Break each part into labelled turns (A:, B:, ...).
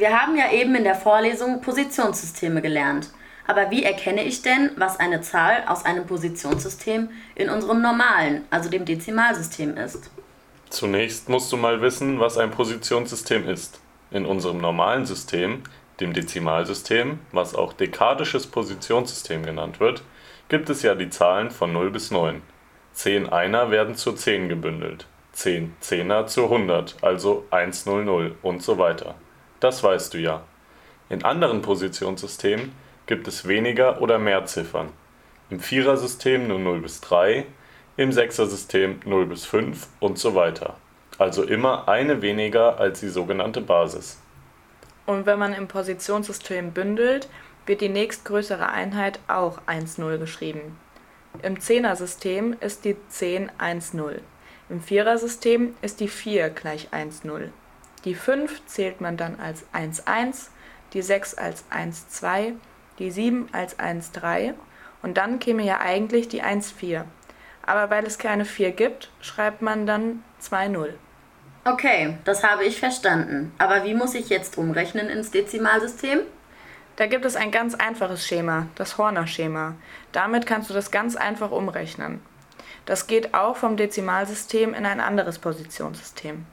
A: Wir haben ja eben in der Vorlesung Positionssysteme gelernt. Aber wie erkenne ich denn, was eine Zahl aus einem Positionssystem in unserem normalen, also dem Dezimalsystem ist?
B: Zunächst musst du mal wissen, was ein Positionssystem ist. In unserem normalen System, dem Dezimalsystem, was auch dekadisches Positionssystem genannt wird, gibt es ja die Zahlen von 0 bis 9. 10 Einer werden zu 10 gebündelt, 10 Zehner zu 100, also 100 und so weiter. Das weißt du ja. In anderen Positionssystemen gibt es weniger oder mehr Ziffern. Im Vierersystem nur 0 bis 3, im Sechsersystem 0 bis 5 und so weiter. Also immer eine weniger als die sogenannte Basis.
C: Und wenn man im Positionssystem bündelt, wird die nächstgrößere Einheit auch 1,0 geschrieben. Im Zehnersystem ist die 10 1,0. Im Vierersystem ist die 4 gleich 1,0. Die 5 zählt man dann als 1,1, die 6 als 1,2 die 7 als 1,3 und dann käme ja eigentlich die 1,4. Aber weil es keine 4 gibt, schreibt man dann 2,0.
A: Okay, das habe ich verstanden. Aber wie muss ich jetzt umrechnen ins Dezimalsystem?
C: Da gibt es ein ganz einfaches Schema, das Horner-Schema. Damit kannst du das ganz einfach umrechnen. Das geht auch vom Dezimalsystem in ein anderes Positionssystem.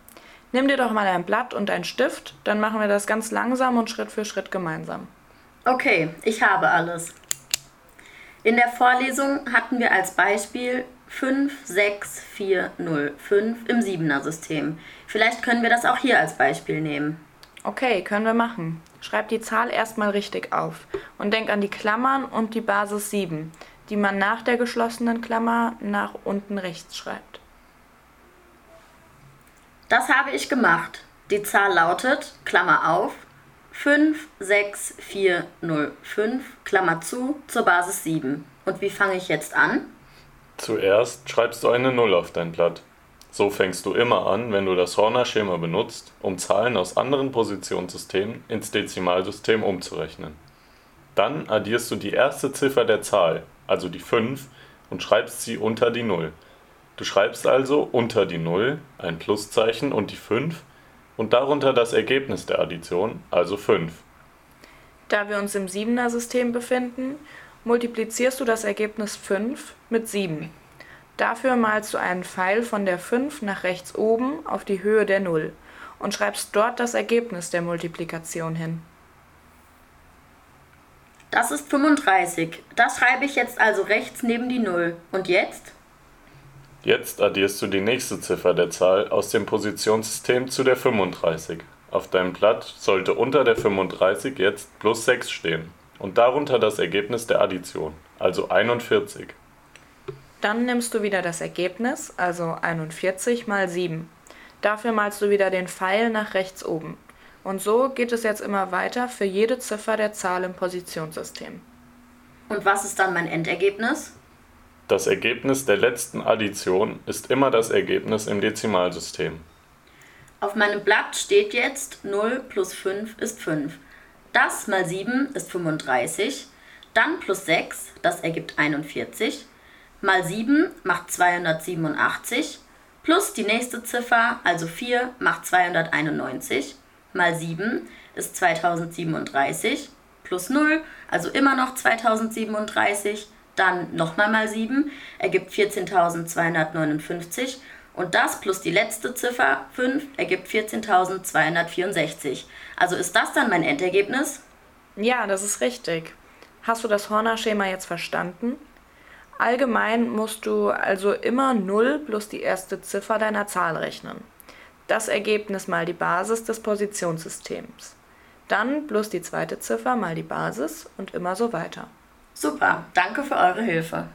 C: Nimm dir doch mal ein Blatt und einen Stift, dann machen wir das ganz langsam und Schritt für Schritt gemeinsam.
A: Okay, ich habe alles. In der Vorlesung hatten wir als Beispiel 56405 im Siebener System. Vielleicht können wir das auch hier als Beispiel nehmen.
C: Okay, können wir machen. Schreib die Zahl erstmal richtig auf und denk an die Klammern und die Basis 7, die man nach der geschlossenen Klammer nach unten rechts schreibt.
A: Das habe ich gemacht. Die Zahl lautet, Klammer auf, 56405, Klammer zu, zur Basis 7. Und wie fange ich jetzt an?
B: Zuerst schreibst du eine 0 auf dein Blatt. So fängst du immer an, wenn du das Horner-Schema benutzt, um Zahlen aus anderen Positionssystemen ins Dezimalsystem umzurechnen. Dann addierst du die erste Ziffer der Zahl, also die 5, und schreibst sie unter die 0. Du schreibst also unter die 0 ein Pluszeichen und die 5 und darunter das Ergebnis der Addition, also 5.
C: Da wir uns im Siebener System befinden, multiplizierst du das Ergebnis 5 mit 7. Dafür malst du einen Pfeil von der 5 nach rechts oben auf die Höhe der 0 und schreibst dort das Ergebnis der Multiplikation hin.
A: Das ist 35. Das schreibe ich jetzt also rechts neben die 0. Und jetzt?
B: Jetzt addierst du die nächste Ziffer der Zahl aus dem Positionssystem zu der 35. Auf deinem Blatt sollte unter der 35 jetzt plus 6 stehen und darunter das Ergebnis der Addition, also 41.
C: Dann nimmst du wieder das Ergebnis, also 41 mal 7. Dafür malst du wieder den Pfeil nach rechts oben. Und so geht es jetzt immer weiter für jede Ziffer der Zahl im Positionssystem.
A: Und was ist dann mein Endergebnis?
B: Das Ergebnis der letzten Addition ist immer das Ergebnis im Dezimalsystem.
A: Auf meinem Blatt steht jetzt 0 plus 5 ist 5. Das mal 7 ist 35. Dann plus 6, das ergibt 41. Mal 7 macht 287. Plus die nächste Ziffer, also 4, macht 291. Mal 7 ist 2037. Plus 0, also immer noch 2037 dann nochmal mal 7 ergibt 14.259 und das plus die letzte Ziffer 5 ergibt 14.264. Also ist das dann mein Endergebnis?
C: Ja, das ist richtig. Hast du das Horner-Schema jetzt verstanden? Allgemein musst du also immer 0 plus die erste Ziffer deiner Zahl rechnen. Das Ergebnis mal die Basis des Positionssystems. Dann plus die zweite Ziffer mal die Basis und immer so weiter.
A: Super, danke für eure Hilfe.